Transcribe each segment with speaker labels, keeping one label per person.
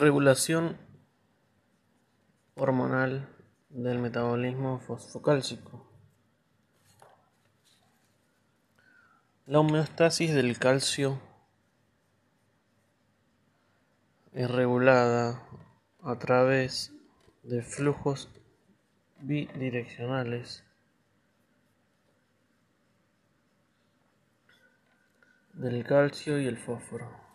Speaker 1: Regulación hormonal del metabolismo fosfocálcico. La homeostasis del calcio es regulada a través de flujos bidireccionales del calcio y el fósforo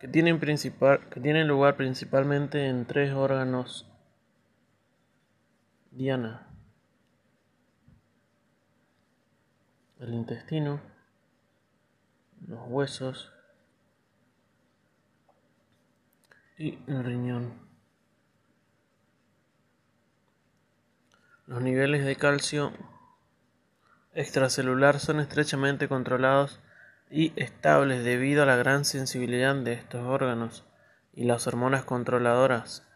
Speaker 1: que tienen, que tienen lugar principalmente en tres órganos diana. El intestino, los huesos y el riñón. Los niveles de calcio extracelular son estrechamente controlados y estables debido a la gran sensibilidad de estos órganos y las hormonas controladoras,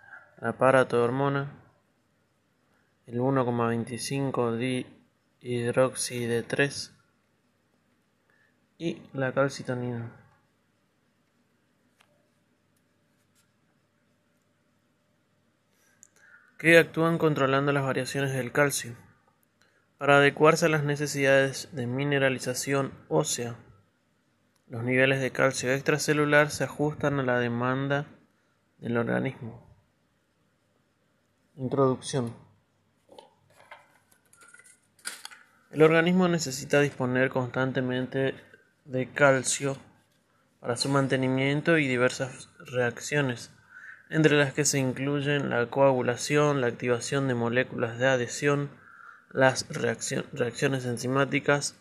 Speaker 1: la parato-hormona, el 1,25 hidroxide 3 y la calcitonina. que actúan controlando las variaciones del calcio para adecuarse a las necesidades de mineralización ósea los niveles de calcio extracelular se ajustan a la demanda del organismo. Introducción. El organismo necesita disponer constantemente de calcio para su mantenimiento y diversas reacciones, entre las que se incluyen la coagulación, la activación de moléculas de adhesión, las reacciones enzimáticas,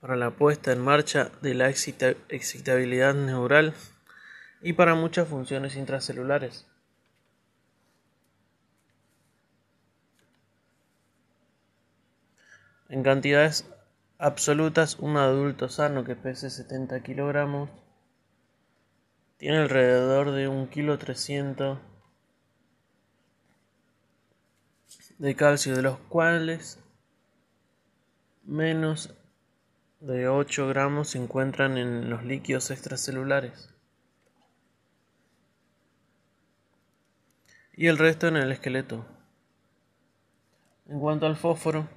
Speaker 1: para la puesta en marcha de la excitabilidad neural y para muchas funciones intracelulares. En cantidades absolutas, un adulto sano que pese 70 kilogramos tiene alrededor de un kilo 300 de calcio, de los cuales menos de 8 gramos se encuentran en los líquidos extracelulares y el resto en el esqueleto. En cuanto al fósforo,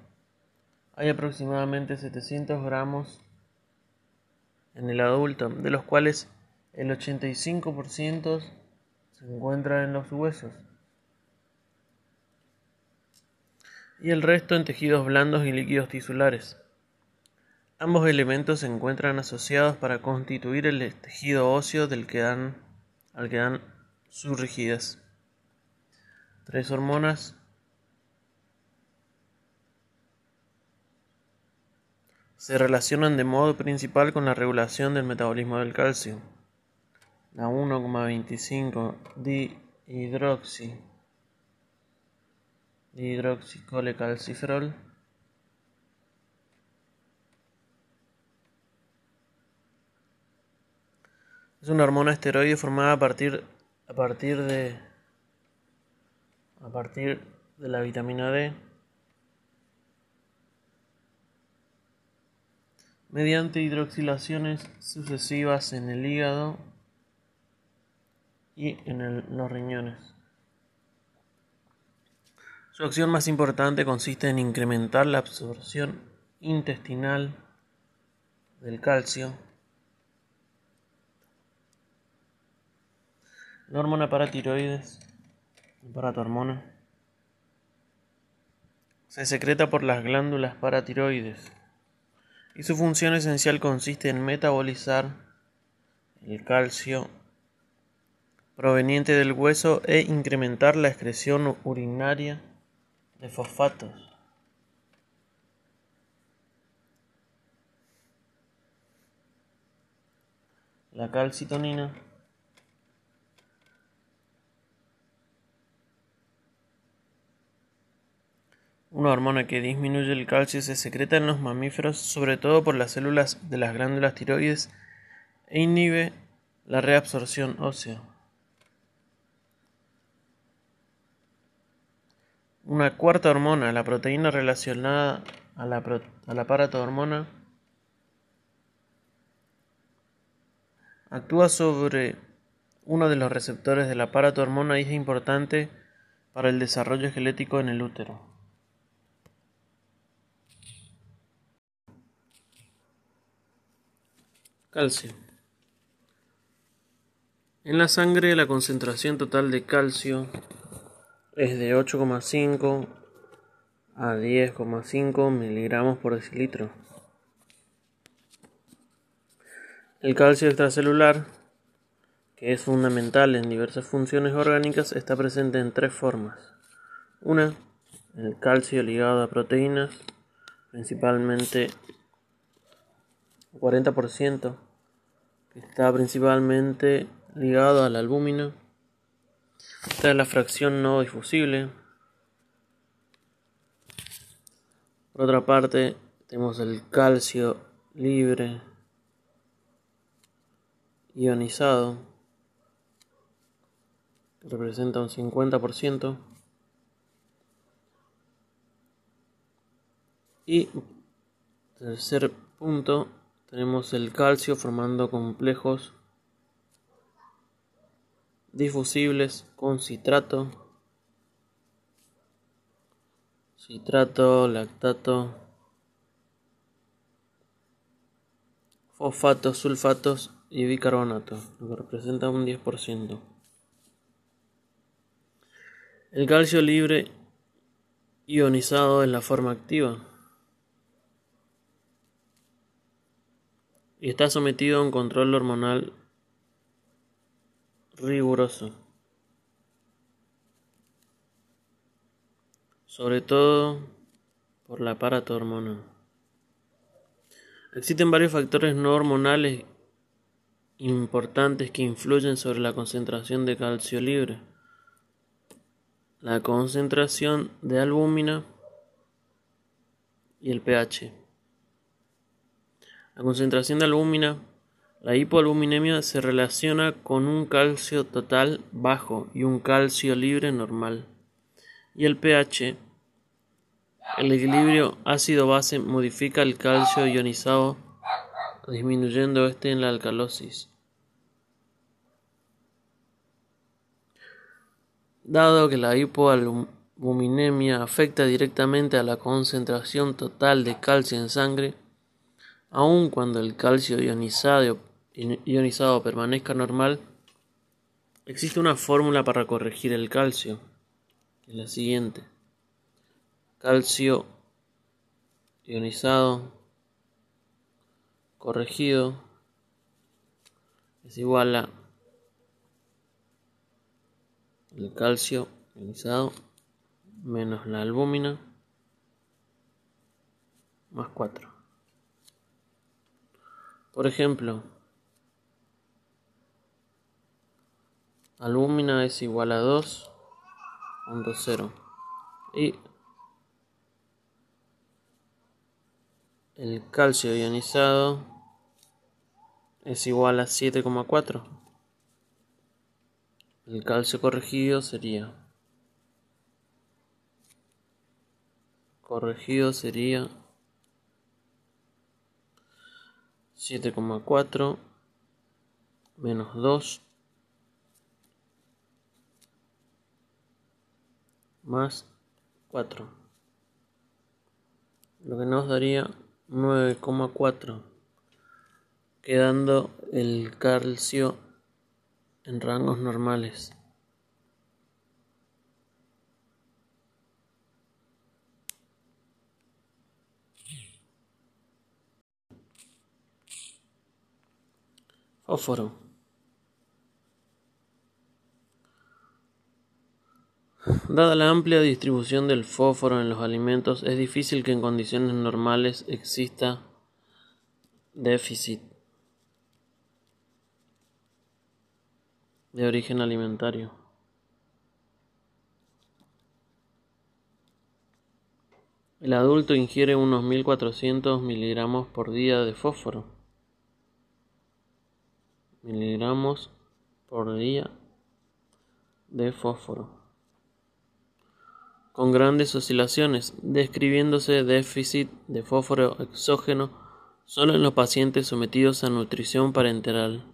Speaker 1: hay aproximadamente 700 gramos en el adulto, de los cuales el 85% se encuentra en los huesos y el resto en tejidos blandos y líquidos tisulares. Ambos elementos se encuentran asociados para constituir el tejido óseo del que dan, al que dan su rigidez. Tres hormonas se relacionan de modo principal con la regulación del metabolismo del calcio. La 1,25 dihidroxi dihidroxicolecalciferol Es una hormona esteroide formada a partir, a partir de a partir de la vitamina D mediante hidroxilaciones sucesivas en el hígado y en los riñones. Su acción más importante consiste en incrementar la absorción intestinal del calcio La hormona paratiroides, hormona. Se secreta por las glándulas paratiroides y su función esencial consiste en metabolizar el calcio proveniente del hueso e incrementar la excreción urinaria de fosfatos. La calcitonina Una hormona que disminuye el calcio se secreta en los mamíferos sobre todo por las células de las glándulas tiroides e inhibe la reabsorción ósea. Una cuarta hormona, la proteína relacionada a la, la Actúa sobre uno de los receptores del aparato hormona y es importante para el desarrollo esquelético en el útero. Calcio. En la sangre la concentración total de calcio es de 8,5 a 10,5 miligramos por decilitro. El calcio extracelular, que es fundamental en diversas funciones orgánicas, está presente en tres formas. Una, el calcio ligado a proteínas, principalmente 40%, que está principalmente ligado a la albúmina. Esta es la fracción no difusible. Por otra parte, tenemos el calcio libre ionizado, que representa un 50%. Y tercer punto, tenemos el calcio formando complejos difusibles con citrato, citrato, lactato, fosfatos, sulfatos y bicarbonato, lo que representa un 10%. El calcio libre ionizado es la forma activa y está sometido a un control hormonal riguroso, sobre todo por la aparato hormonal. Existen varios factores no hormonales importantes que influyen sobre la concentración de calcio libre. La concentración de albúmina y el pH. La concentración de albúmina, la hipoalbuminemia se relaciona con un calcio total bajo y un calcio libre normal. Y el pH, el equilibrio ácido-base modifica el calcio ionizado disminuyendo este en la alcalosis. Dado que la hipoalbuminemia afecta directamente a la concentración total de calcio en sangre, aun cuando el calcio ionizado, permanezca normal, existe una fórmula para corregir el calcio, que es la siguiente. Calcio ionizado corregido es igual a el calcio ionizado menos la albúmina más 4. Por ejemplo, albúmina es igual a 2.0 y el calcio ionizado es igual a 7,4. El calcio corregido sería corregido sería 7,4 menos 2 más 4 lo que nos daría 9,4 quedando el calcio en rangos normales. Fósforo. Dada la amplia distribución del fósforo en los alimentos, es difícil que en condiciones normales exista déficit. de origen alimentario. El adulto ingiere unos 1400 miligramos por día de fósforo miligramos por día de fósforo, con grandes oscilaciones, describiéndose déficit de fósforo exógeno solo en los pacientes sometidos a nutrición parenteral.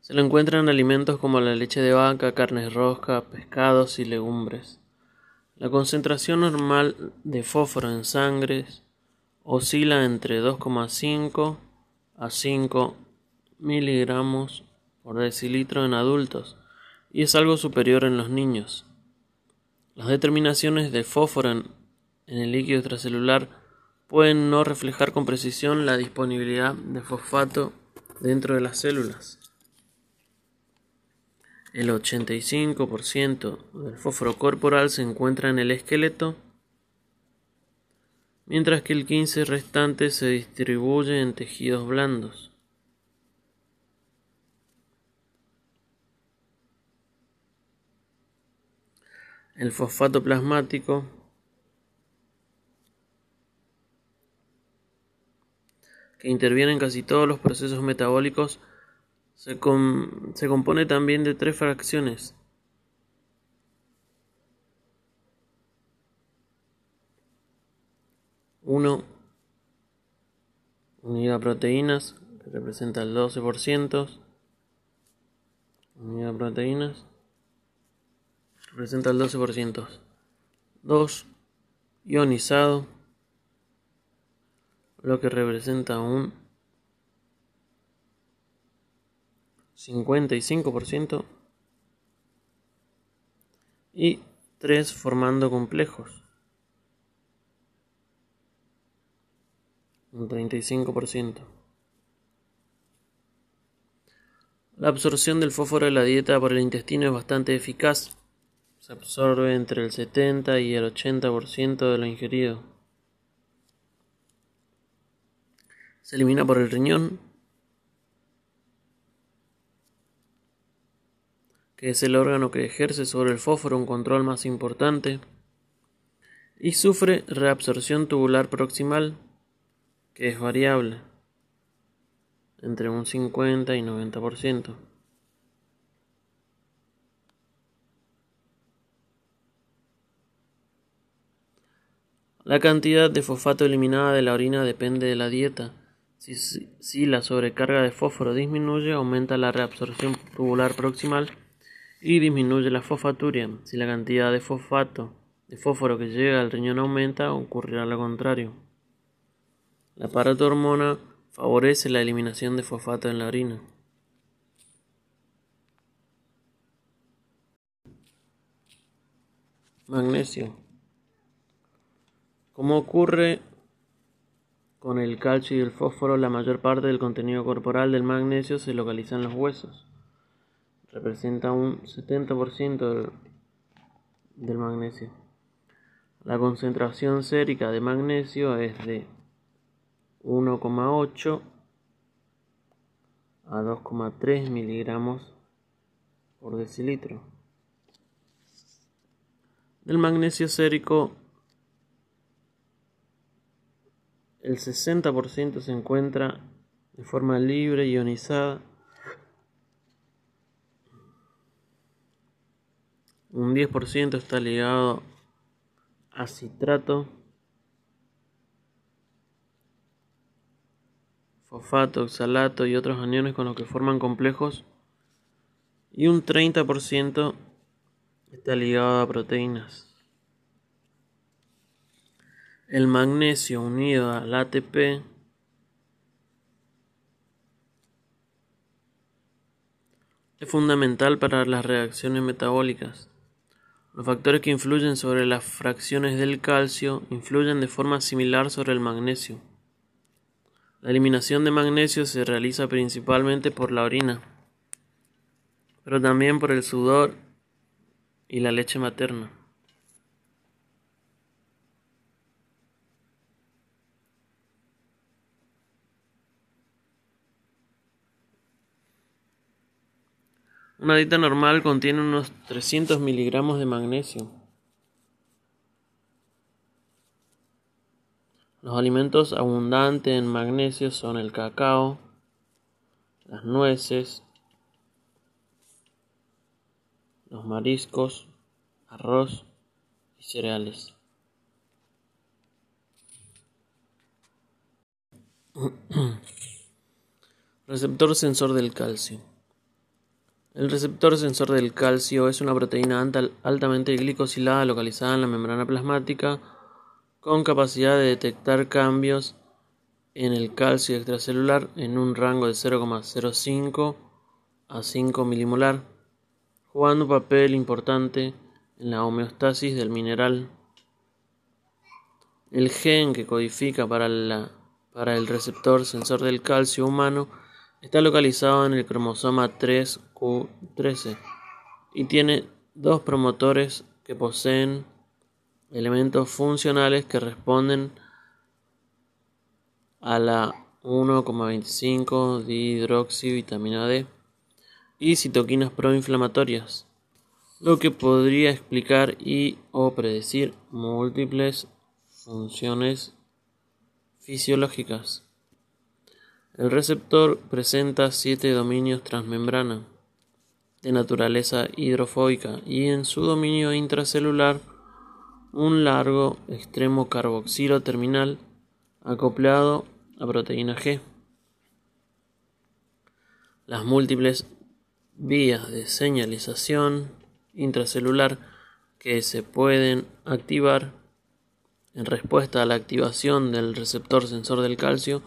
Speaker 1: Se lo encuentra en alimentos como la leche de vaca, carnes rojas, pescados y legumbres. La concentración normal de fósforo en sangre oscila entre 2,5 a 5 miligramos por decilitro en adultos y es algo superior en los niños. Las determinaciones de fósforo en, el líquido extracelular pueden no reflejar con precisión la disponibilidad de fosfato dentro de las células. El 85% del fósforo corporal se encuentra en el esqueleto, mientras que el 15% restante se distribuye en tejidos blandos. El fosfato plasmático que interviene en casi todos los procesos metabólicos se, compone también de tres fracciones. Uno, unidad proteínas, que representa el 12%. Unidad proteínas representa el 12%. 2. Ionizado, lo que representa un 55%. Y 3 formando complejos. Un 35%. La absorción del fósforo de la dieta por el intestino es bastante eficaz se absorbe entre el 70 y el 80% de lo ingerido. Se elimina por el riñón, es el órgano que ejerce sobre el fósforo un control más importante, y sufre reabsorción tubular proximal, que es variable, entre un 50 y 90%. La cantidad de fosfato eliminada de la orina depende de la dieta. Si, la sobrecarga de fósforo disminuye, aumenta la reabsorción tubular proximal y disminuye la fosfaturia. Si la cantidad de fosfato de fósforo que llega al riñón aumenta, ocurrirá lo contrario. La paratormona favorece la eliminación de fosfato en la orina. Magnesio. Como ocurre con el calcio y el fósforo, la mayor parte del contenido corporal del magnesio se localiza en los huesos. Representa un 70% del, magnesio. La concentración sérica de magnesio es de 1,8 a 2,3 miligramos por decilitro. Del magnesio sérico el 60% se encuentra de forma libre ionizada, un 10% está ligado a citrato, fosfato, oxalato y otros aniones con los que forman complejos y un 30% está ligado a proteínas. El magnesio unido al ATP es fundamental para las reacciones metabólicas. Los factores que influyen sobre las fracciones del calcio influyen de forma similar sobre el magnesio. La eliminación de magnesio se realiza principalmente por la orina, pero también por el sudor y la leche materna. Una dieta normal contiene unos 300 miligramos de magnesio. Los alimentos abundantes en magnesio son el cacao, las nueces, los mariscos, arroz y cereales. Receptor sensor del calcio. El receptor sensor del calcio es una proteína altamente glicosilada localizada en la membrana plasmática con capacidad de detectar cambios en el calcio extracelular en un rango de 0,05 a 5 milimolar, jugando un papel importante en la homeostasis del mineral. El gen que codifica para, para el receptor sensor del calcio humano está localizado en el cromosoma 3Q13 y tiene dos promotores que poseen elementos funcionales que responden a la 1,25 dihidroxivitamina D y citoquinas proinflamatorias, lo que podría explicar y o predecir múltiples funciones fisiológicas. El receptor presenta siete dominios transmembrana de naturaleza hidrofóbica y en su dominio intracelular un largo extremo carboxilo terminal acoplado la proteína G. Las múltiples vías de señalización intracelular que se pueden activar en respuesta a la activación del receptor sensor del calcio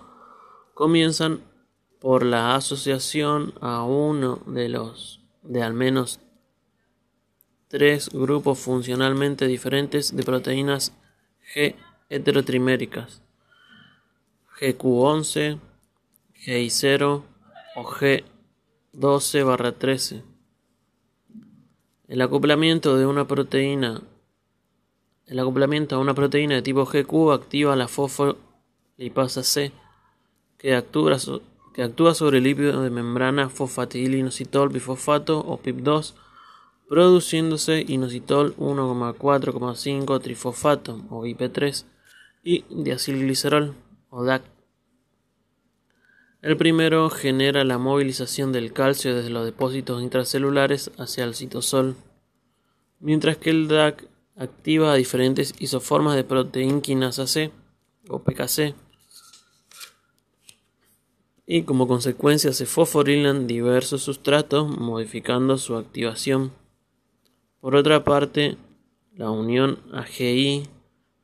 Speaker 1: comienzan por la asociación a uno de los de al menos tres grupos funcionalmente diferentes de proteínas G heterotriméricas GQ11, GI0 o G12-13. El acoplamiento de una proteína el acoplamiento a una proteína de tipo GQ activa la fosfolipasa C, que actúa, que actúa sobre el lípido de membrana fosfatilinositol bifosfato o PIP2, produciéndose inositol 1,4,5 trifosfato o IP3 y diacilglicerol o DAC. El primero genera la movilización del calcio desde los depósitos intracelulares hacia el citosol, mientras que el DAC activa a diferentes isoformas de proteínquinasa C o PKC y como consecuencia se fosforilan diversos sustratos modificando su activación. Por otra parte, la unión AGI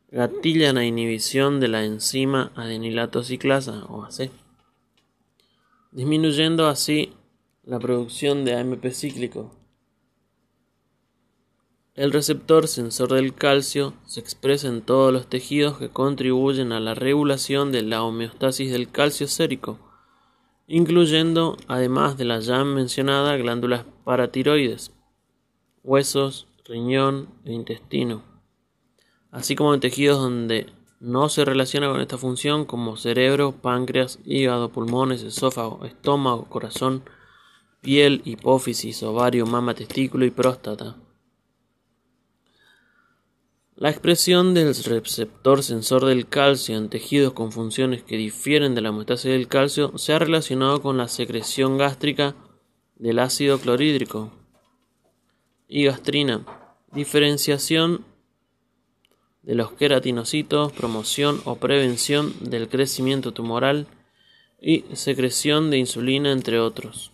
Speaker 1: gatilla la inhibición de la enzima adenilato ciclasa o AC, disminuyendo así la producción de AMP cíclico. El receptor sensor del calcio se expresa en todos los tejidos que contribuyen a la regulación de la homeostasis del calcio sérico, incluyendo, además de la ya mencionada, glándulas paratiroides, huesos, riñón e intestino así como en tejidos donde no se relaciona con esta función como cerebro, páncreas, hígado, pulmones, esófago, estómago, corazón, piel, hipófisis, ovario, mama, testículo y próstata. La expresión del receptor sensor del calcio en tejidos con funciones que difieren de la hemostasis del calcio se ha relacionado con la secreción gástrica del ácido clorhídrico y gastrina, diferenciación de los queratinocitos, promoción o prevención del crecimiento tumoral y secreción de insulina, entre otros.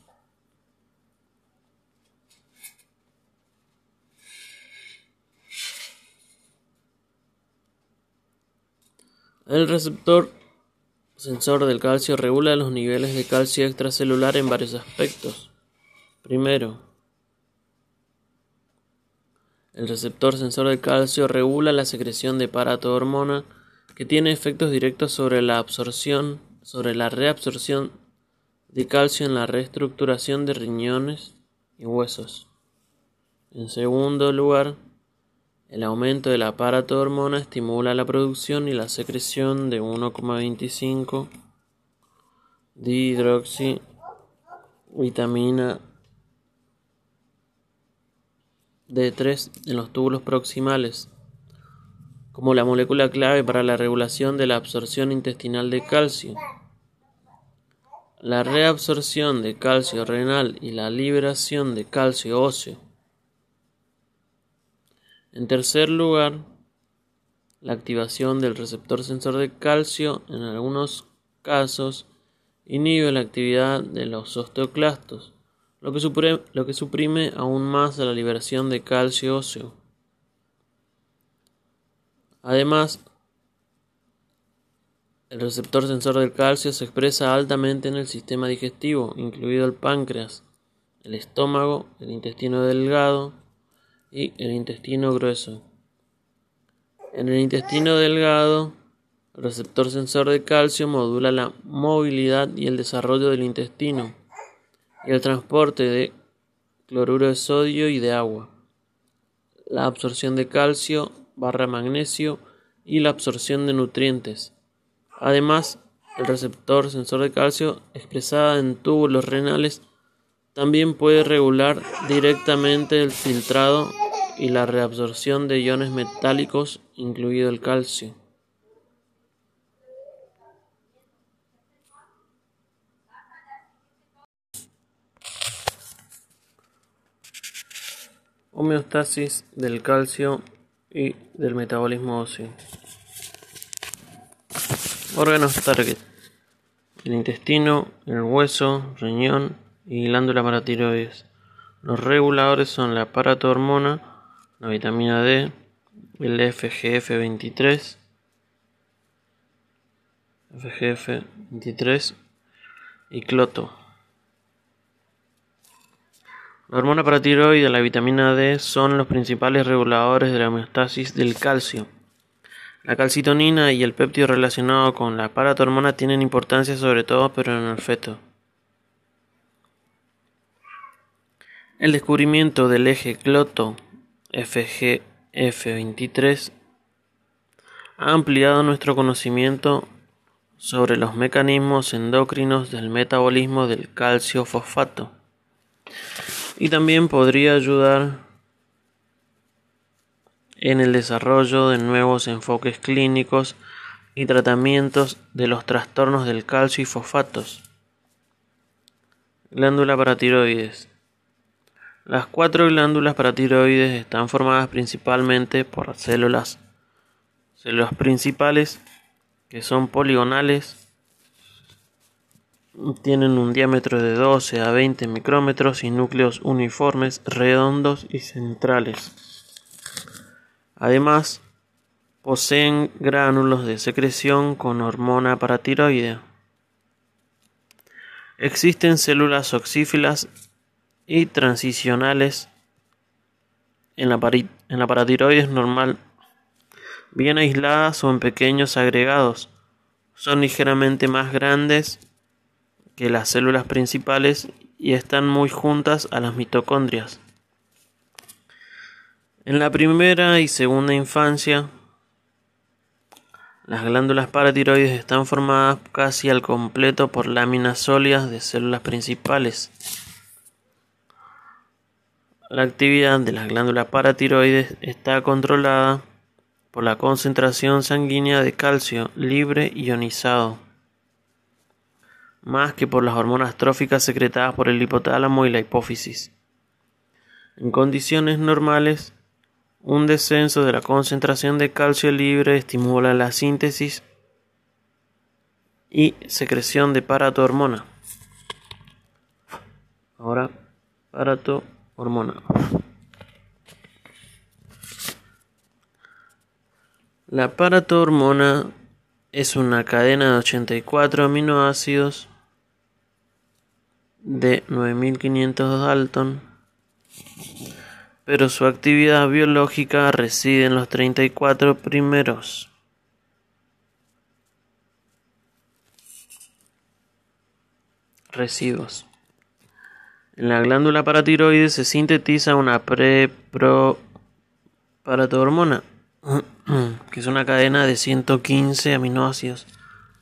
Speaker 1: El receptor sensor del calcio regula los niveles de calcio extracelular en varios aspectos. Primero, el receptor sensor de calcio regula la secreción de paratohormona que tiene efectos directos sobre la absorción, sobre la reabsorción de calcio en la reestructuración de riñones y huesos. En segundo lugar, el aumento de la paratohormona estimula la producción y la secreción de 1,25 dihidroxivitamina D3 en los túbulos proximales, como la molécula clave para la regulación de la absorción intestinal de calcio. La reabsorción de calcio renal y la liberación de calcio óseo. En tercer lugar, la activación del receptor sensor de calcio en algunos casos inhibe la actividad de los osteoclastos lo que, suprime, lo que suprime aún más la liberación de calcio óseo. Además, el receptor sensor del calcio se expresa altamente en el sistema digestivo, incluido el páncreas, el estómago, el intestino delgado y el intestino grueso. En el intestino delgado, el receptor sensor de calcio modula la movilidad y el desarrollo del intestino y el transporte de cloruro de sodio y de agua, la absorción de calcio barra magnesio y la absorción de nutrientes. Además, el receptor sensor de calcio expresada en túbulos renales también puede regular directamente el filtrado y la reabsorción de iones metálicos, incluido el calcio. Homeostasis del calcio y del metabolismo óseo. Órganos target. El intestino, el hueso, riñón y glándula para tiroides. Los reguladores son la paratormona, la vitamina D, el FGF23, FGF23 y cloto. La hormona paratiroide y la vitamina D son los principales reguladores de la homeostasis del calcio. La calcitonina y el péptido relacionado con la paratormona tienen importancia sobre todo pero en el feto. El descubrimiento del eje cloto FGF23 ha ampliado nuestro conocimiento sobre los mecanismos endocrinos del metabolismo del calcio fosfato y también podría ayudar en el desarrollo de nuevos enfoques clínicos y tratamientos de los trastornos del calcio y fosfatos. Glándula paratiroides. Las cuatro glándulas paratiroides están formadas principalmente por células, células principales que son poligonales, tienen un diámetro de 12 a 20 micrómetros y núcleos uniformes, redondos y centrales. Además, poseen gránulos de secreción con hormona paratiroidea. Existen células oxífilas y transicionales en la, en la paratiroides normal, bien aisladas o en pequeños agregados. Son ligeramente más grandes que las células principales y están muy juntas a las mitocondrias. En la primera y segunda infancia, las glándulas paratiroides están formadas casi al completo por láminas sólidas de células principales. La actividad de las glándulas paratiroides está controlada por la concentración sanguínea de calcio libre ionizado, más que por las hormonas tróficas secretadas por el hipotálamo y la hipófisis. En condiciones normales, un descenso de la concentración de calcio libre estimula la síntesis y secreción de paratohormona. Ahora, paratohormona. La paratohormona es una cadena de 84 aminoácidos de 9500 Dalton pero su actividad biológica reside en los 34 primeros. Residuos. En la glándula paratiroides se sintetiza una pre-pro-paratormona, que es una cadena de 115 aminoácidos,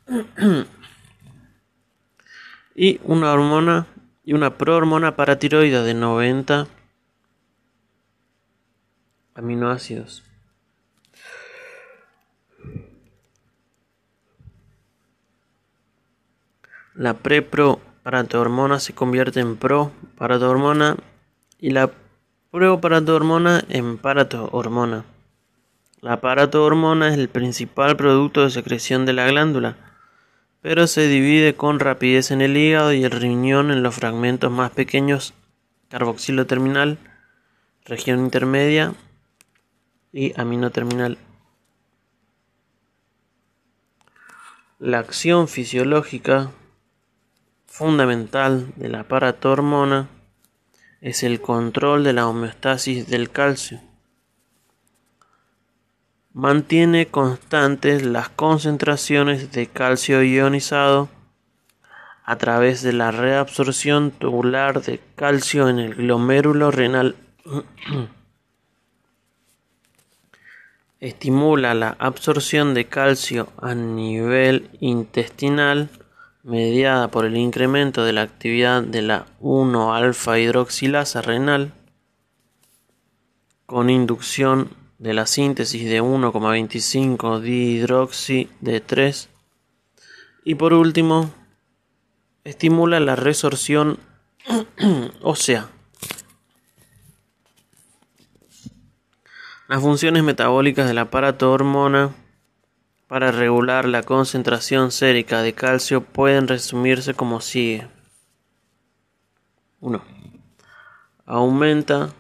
Speaker 1: y una hormona y una prohormona paratiroide de 90 aminoácidos. La pre-pro-paratormona se convierte en pro-paratormona y la pro-paratormona en paratohormona. La paratohormona es el principal producto de secreción de la glándula, pero se divide con rapidez en el hígado y el riñón en los fragmentos más pequeños carboxilo terminal, región intermedia y amino terminal. La acción fisiológica fundamental del aparato hormona es el control de la homeostasis del calcio. Mantiene constantes las concentraciones de calcio ionizado a través de la reabsorción tubular de calcio en el glomérulo renal. Estimula la absorción de calcio a nivel intestinal mediada por el incremento de la actividad de la 1-alfa hidroxilasa renal con inducción de la síntesis de 1,25 dihidroxi de 3 y por último estimula la resorción ósea. Las funciones metabólicas del aparato hormona para regular la concentración sérica de calcio pueden resumirse como sigue. 1. Aumenta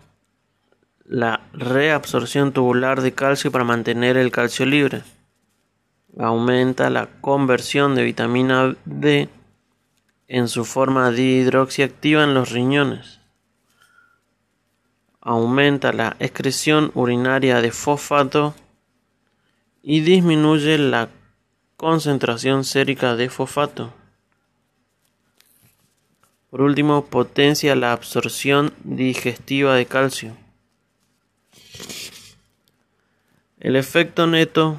Speaker 1: la reabsorción tubular de calcio para mantener el calcio libre. Aumenta la conversión de vitamina D en su forma dihidroxiactiva en los riñones. Aumenta la excreción urinaria de fosfato y disminuye la concentración sérica de fosfato. Por último, potencia la absorción digestiva de calcio. El efecto neto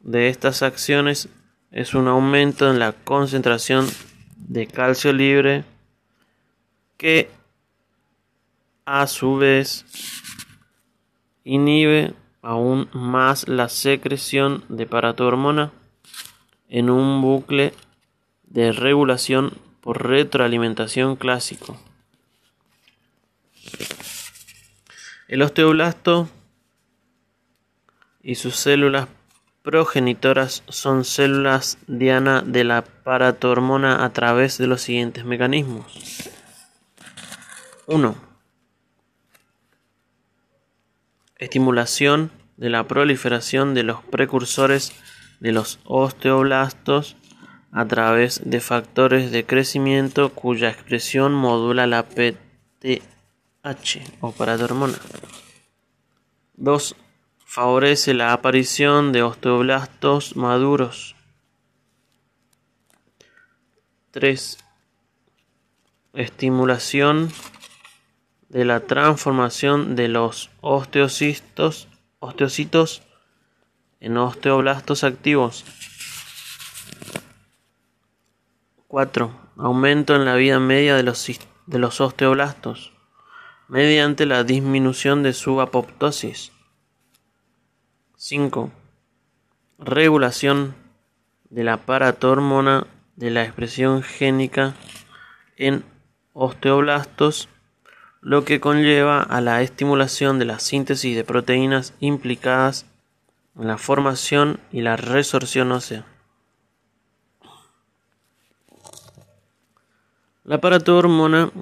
Speaker 1: de estas acciones es un aumento en la concentración de calcio libre que a su vez inhibe aún más la secreción de paratormona en un bucle de regulación por retroalimentación clásico. El osteoblasto y sus células progenitoras son células diana de la paratormona a través de los siguientes mecanismos. 1. Estimulación de la proliferación de los precursores de los osteoblastos a través de factores de crecimiento cuya expresión modula la PTH o paratormona. 2 favorece la aparición de osteoblastos maduros. 3. Estimulación de la transformación de los osteocitos, osteocitos en osteoblastos activos. 4. Aumento en la vida media de los, de los osteoblastos mediante la disminución de su apoptosis. 5. Regulación de la paratormona de la expresión génica en osteoblastos, lo que conlleva a la estimulación de la síntesis de proteínas implicadas en la formación y la resorción ósea. La paratormona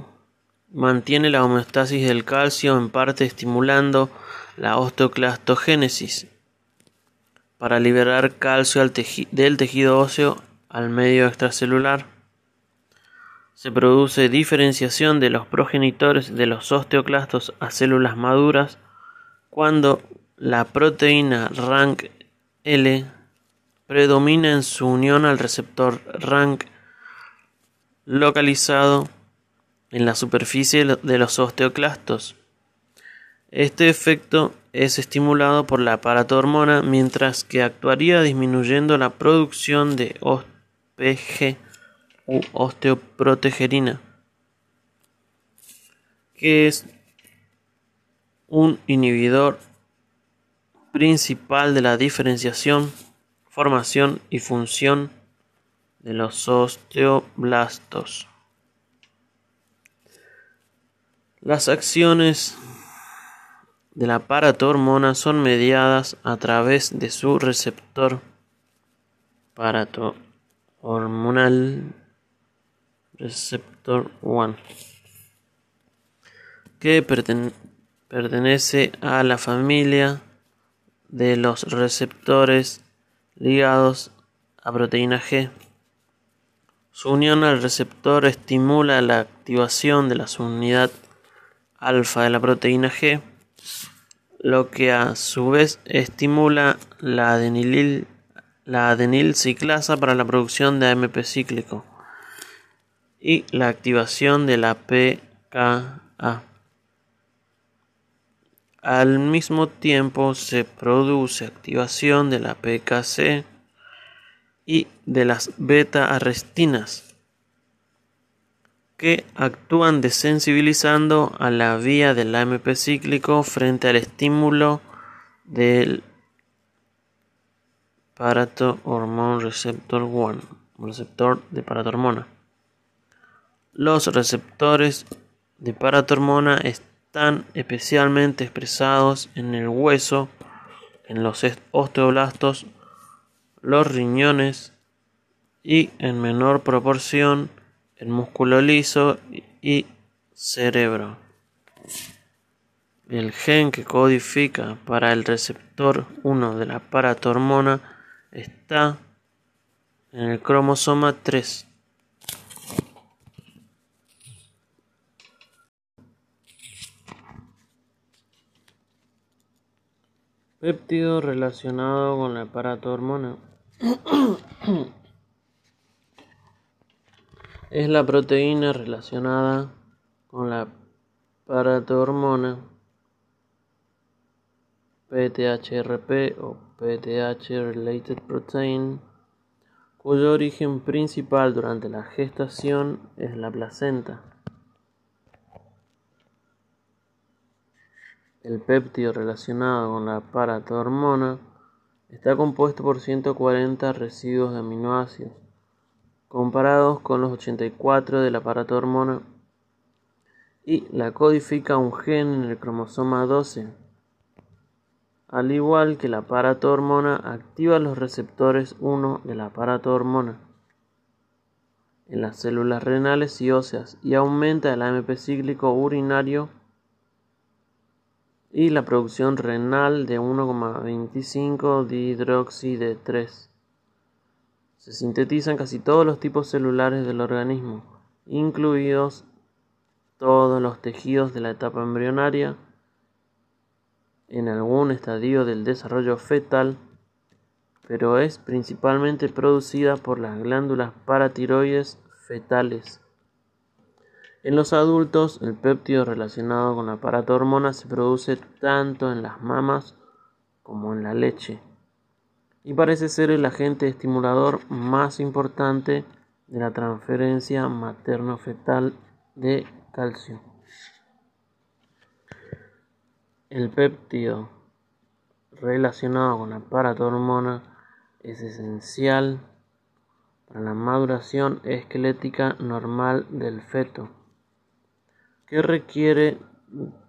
Speaker 1: mantiene la homeostasis del calcio en parte estimulando la osteoclastogénesis para liberar calcio del tejido óseo al medio extracelular. Se produce diferenciación de los progenitores de los osteoclastos a células maduras cuando la proteína RANK-L predomina en su unión al receptor RANK localizado en la superficie de los osteoclastos. Este efecto es estimulado por la paratormona mientras que actuaría disminuyendo la producción de OPG u osteoprotegerina, que es un inhibidor principal de la diferenciación, formación y función de los osteoblastos. Las acciones de la paratormona son mediadas a través de su receptor parato hormonal receptor 1 que pertenece a la familia de los receptores ligados a proteína G. Su unión al receptor estimula la activación de la subunidad alfa de la proteína G, lo que a su vez estimula la adenilil, la adenilciclasa para la producción de AMP cíclico y la activación de la PKA. Al mismo tiempo se produce activación de la PKC y de las beta-arrestinas que actúan desensibilizando a la vía del AMP cíclico frente al estímulo del parato receptor 1, receptor de paratormona. Los receptores de paratormona están especialmente expresados en el hueso, en los osteoblastos, los riñones y en menor proporción el músculo liso y cerebro. El gen que codifica para el receptor 1 de la paratormona está en el cromosoma 3. Péptido relacionado con la paratormona. es la proteína relacionada con la paratormona PTHRP o PTH Related Protein, cuyo origen principal durante la gestación es la placenta. El péptido relacionado con la paratormona está compuesto por 140 residuos de aminoácidos, comparados con los 84 de la paratormona, y la codifica un gen en el cromosoma 12. Al igual que la paratormona, activa los receptores 1 de la paratormona en las células renales y óseas y aumenta el AMP cíclico urinario y la producción renal de 1,25 dihidroxi 3. Se sintetizan casi todos los tipos celulares del organismo, incluidos todos los tejidos de la etapa embrionaria, en algún estadio del desarrollo fetal, pero es principalmente producida por las glándulas paratiroides fetales. En los adultos, el péptido relacionado con la paratormona se produce tanto en las mamas como en la leche y parece ser el agente estimulador más importante de la transferencia materno-fetal de calcio. El péptido relacionado con la paratormona es esencial para la maduración esquelética normal del feto que requiere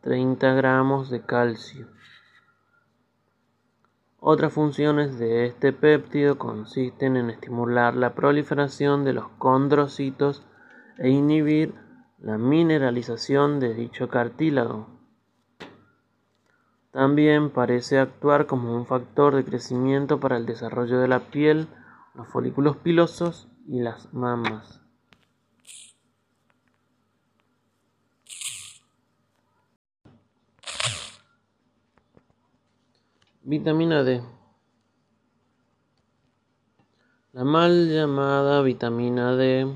Speaker 1: 30 gramos de calcio. Otras funciones de este péptido consisten en estimular la proliferación de los condrocitos e inhibir la mineralización de dicho cartílago. También parece actuar como un factor de crecimiento para el desarrollo de la piel, los folículos pilosos y las mamas. Vitamina D. La mal llamada vitamina D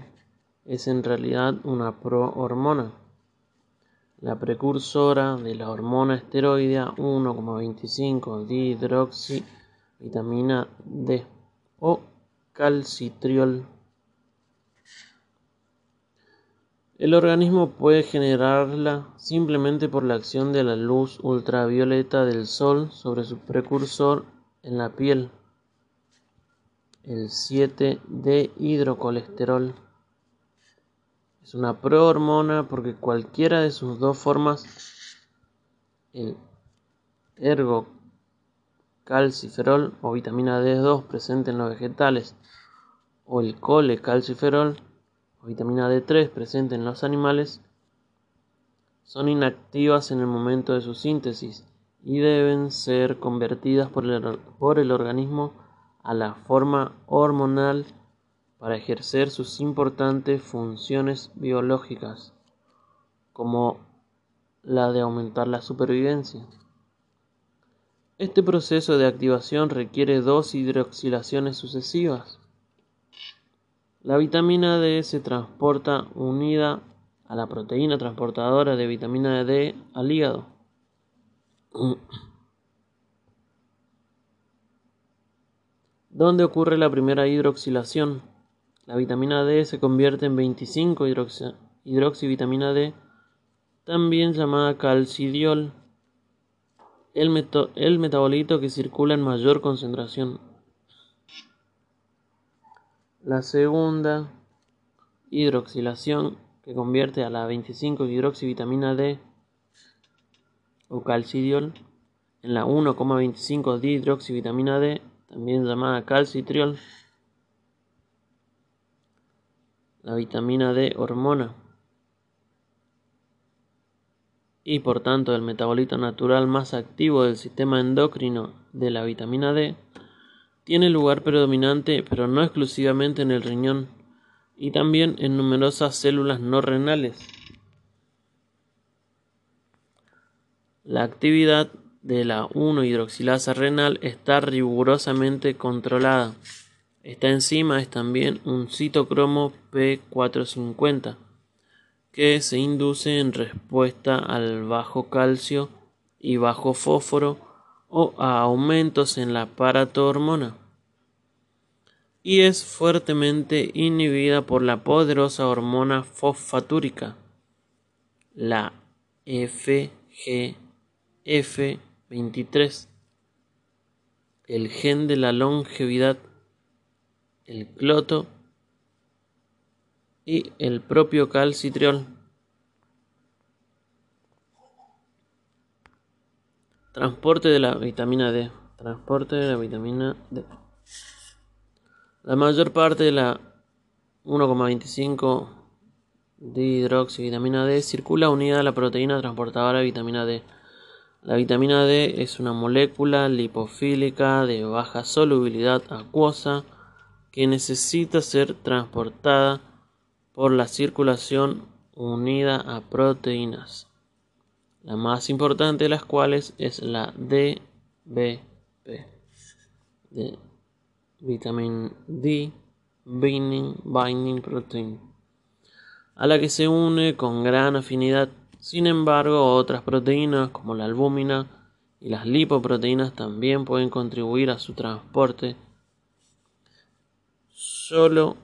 Speaker 1: es en realidad una prohormona, la precursora de la hormona esteroidea 1,25 dihidroxi vitamina D o calcitriol. El organismo puede generarla simplemente por la acción de la luz ultravioleta del sol sobre su precursor en la piel, el 7-dehidrocolesterol. Es una prohormona porque cualquiera de sus dos formas, el ergocalciferol o vitamina D2 presente en los vegetales o el colecalciferol vitamina D3 presente en los animales son inactivas en el momento de su síntesis y deben ser convertidas por el, por el organismo a la forma hormonal para ejercer sus importantes funciones biológicas, como la de aumentar la supervivencia. Este proceso de activación requiere dos hidroxilaciones sucesivas. La vitamina D se transporta unida a la proteína transportadora de vitamina D al hígado. ¿Dónde ocurre la primera hidroxilación? La vitamina D se convierte en 25 hidroxivitamina D, también llamada calcidiol el, metabolito que circula en mayor concentración. La segunda hidroxilación que convierte a la 25 hidroxivitamina D o calcidiol en la 1,25 dihidroxivitamina D, también llamada calcitriol. La vitamina D hormona y por tanto el metabolito natural más activo del sistema endocrino de la vitamina D, tiene lugar predominante pero no exclusivamente en el riñón y también en numerosas células no renales. La actividad de la 1-hidroxilasa renal está rigurosamente controlada. Esta enzima es también un citocromo P450 que se induce en respuesta al bajo calcio y bajo fósforo o a aumentos en la paratormona y es fuertemente inhibida por la poderosa hormona fosfatúrica, la FGF23, el gen de la longevidad, el cloto y el propio calcitriol. Transporte de la vitamina D. Transporte de la vitamina D. La mayor parte de la 1,25 dihidroxivitamina D circula unida a la proteína transportadora de vitamina D. La vitamina D es una molécula lipofílica de baja solubilidad acuosa que necesita ser transportada por la circulación unida a proteínas, la más importante de las cuales es la DBP, de Vitamin D binding, binding protein, a la que se une con gran afinidad. Sin embargo, otras proteínas como la albúmina y las lipoproteínas también pueden contribuir a su transporte. Solo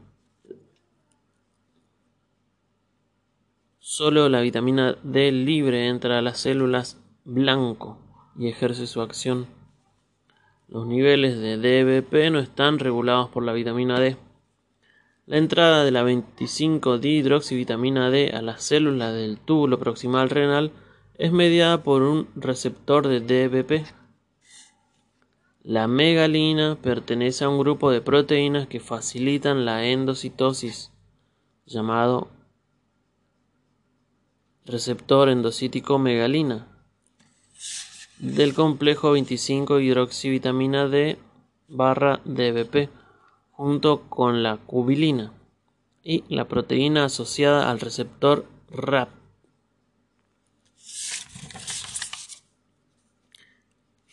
Speaker 1: Solo la vitamina D libre entra a las células blanco y ejerce su acción. Los niveles de DBP no están regulados por la vitamina D. La entrada de la 25-dihidroxivitamina D a las células del túbulo proximal renal es mediada por un receptor de DBP. La megalina pertenece a un grupo de proteínas que facilitan la endocitosis, llamado receptor endocítico megalina del complejo 25 hidroxivitamina D barra DBP junto con la cubilina y la proteína asociada al receptor RAP.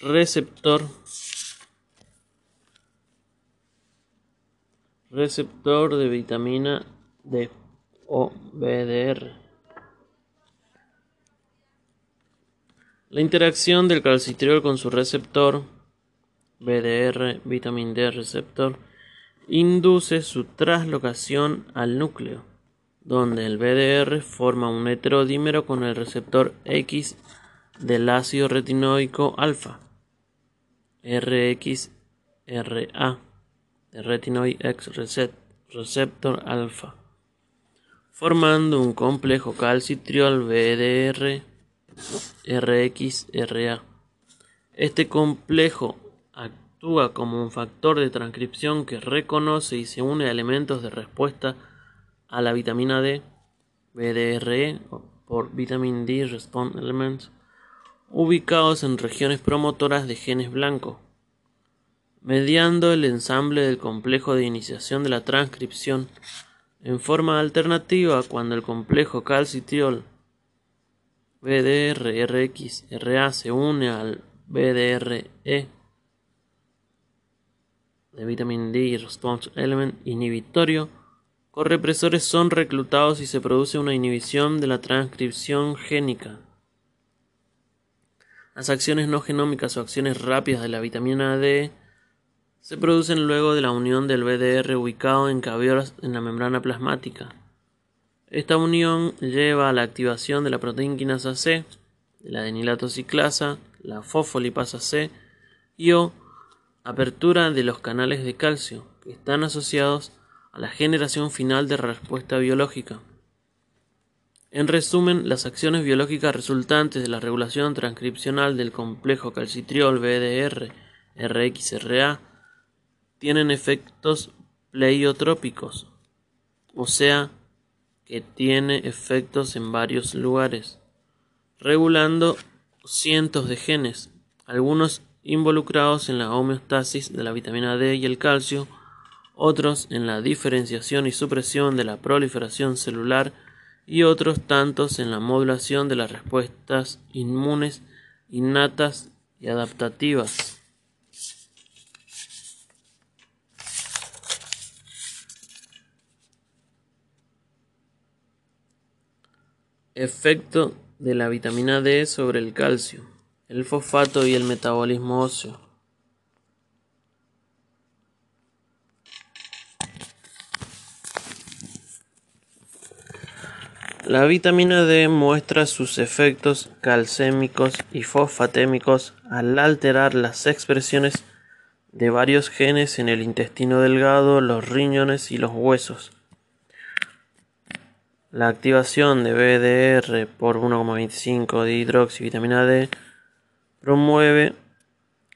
Speaker 1: Receptor receptor de vitamina D o BDR. La interacción del calcitriol con su receptor, BDR, vitamin D receptor, induce su traslocación al núcleo, donde el BDR forma un heterodímero con el receptor X del ácido retinoico alfa, RXRA, de retinoid X receptor alfa, formando un complejo calcitriol BDR RXRA. Este complejo actúa como un factor de transcripción que reconoce y se une a elementos de respuesta a la vitamina D, BDRE, por vitamin D response elements ubicados en regiones promotoras de genes blancos, mediando el ensamble del complejo de iniciación de la transcripción en forma alternativa cuando el complejo calcitriol BDR-RX-RA se une al BDRE de vitamin D response element inhibitorio, correpresores son reclutados y se produce una inhibición de la transcripción génica. Las acciones no genómicas o acciones rápidas de la vitamina D se producen luego de la unión del BDR ubicado en caviolas en la membrana plasmática. Esta unión lleva a la activación de la proteína C, la adenilato ciclasa, la fosfolipasa C y o apertura de los canales de calcio que están asociados a la generación final de respuesta biológica. En resumen, las acciones biológicas resultantes de la regulación transcripcional del complejo calcitriol BDR RXRA tienen efectos pleiotrópicos, o sea, que tiene efectos en varios lugares, regulando cientos de genes, algunos involucrados en la homeostasis de la vitamina D y el calcio, otros en la diferenciación y supresión de la proliferación celular y otros tantos en la modulación de las respuestas inmunes innatas y adaptativas. Efecto de la vitamina D sobre el calcio, el fosfato y el metabolismo óseo. La vitamina D muestra sus efectos calcémicos y fosfatémicos al alterar las expresiones de varios genes en el intestino delgado, los riñones y los huesos. La activación de BDR por 1,25 de hidroxivitamina D promueve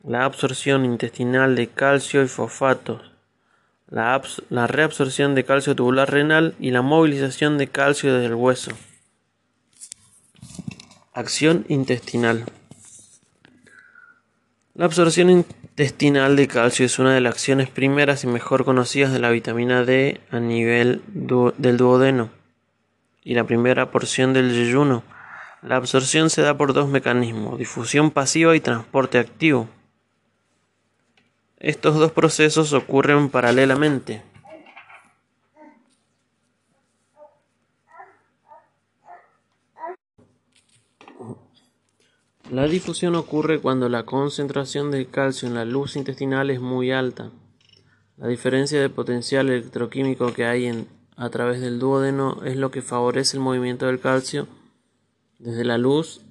Speaker 1: la absorción intestinal de calcio y fosfatos, la, la, reabsorción de calcio tubular renal y la movilización de calcio desde el hueso. Acción intestinal. La absorción intestinal de calcio es una de las acciones primeras y mejor conocidas de la vitamina D a nivel del duodeno y la primera porción del yeyuno. La absorción se da por dos mecanismos, difusión pasiva y transporte activo. Estos dos procesos ocurren paralelamente. La difusión ocurre cuando la concentración de calcio en la luz intestinal es muy alta. La diferencia de potencial electroquímico que hay en a través del duodeno es lo que favorece el movimiento del calcio desde la luz,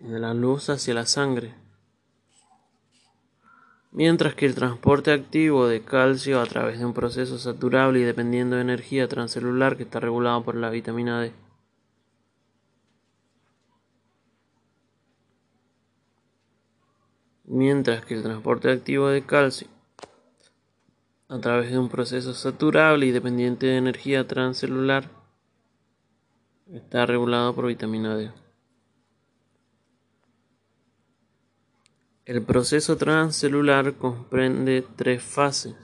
Speaker 1: de la luz hacia la sangre. Mientras que el transporte activo de calcio a través de un proceso saturable y dependiendo de energía transcelular que está regulado por la vitamina D. Mientras que el transporte activo de calcio a través de un proceso saturable y dependiente de energía transcelular. Está regulado por vitamina D. El proceso transcelular comprende tres fases.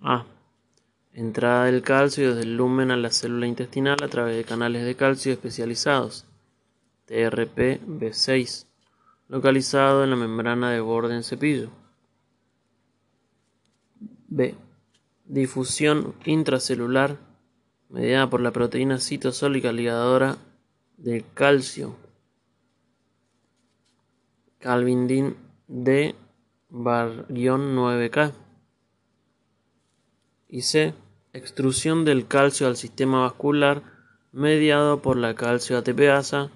Speaker 1: A. Entrada del calcio desde el lumen a la célula intestinal a través de canales de calcio especializados. TRP-B6, localizado en la membrana de borde en cepillo. B. Difusión intracelular mediada por la proteína citosólica ligadora del calcio. Calvindin D. Bar-9K. Y C. Extrusión del calcio al sistema vascular mediado por la calcio ATPasa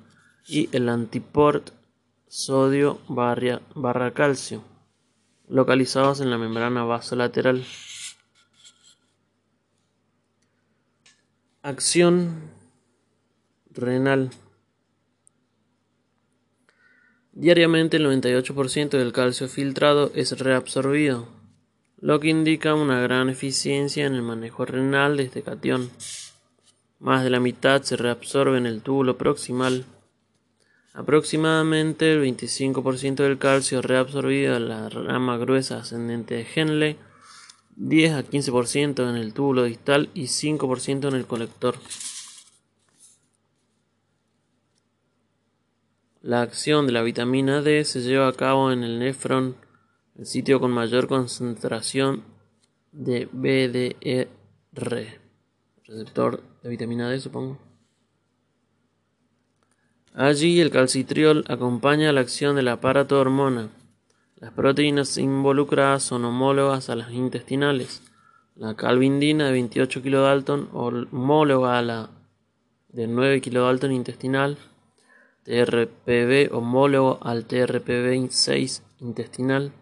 Speaker 1: y el antiport sodio barra calcio localizados en la membrana vasolateral. Acción renal. Diariamente el 98% del calcio filtrado es reabsorbido, lo que indica una gran eficiencia en el manejo renal de este catión. más de la mitad se reabsorbe en el túbulo proximal. Aproximadamente el 25% del calcio reabsorbido en la rama gruesa ascendente de Henle, 10 a 15% en el túbulo distal y 5% en el colector. La acción de la vitamina D se lleva a cabo en el nefrón, el sitio con mayor concentración de BDR, receptor de vitamina D, supongo. Allí el calcitriol acompaña la acción del aparato hormona. Las proteínas involucradas son homólogas a las intestinales. La calvindina de 28 kilodalton homóloga a la de 9 kilodalton intestinal TRPV homólogo al TRPV6 intestinal.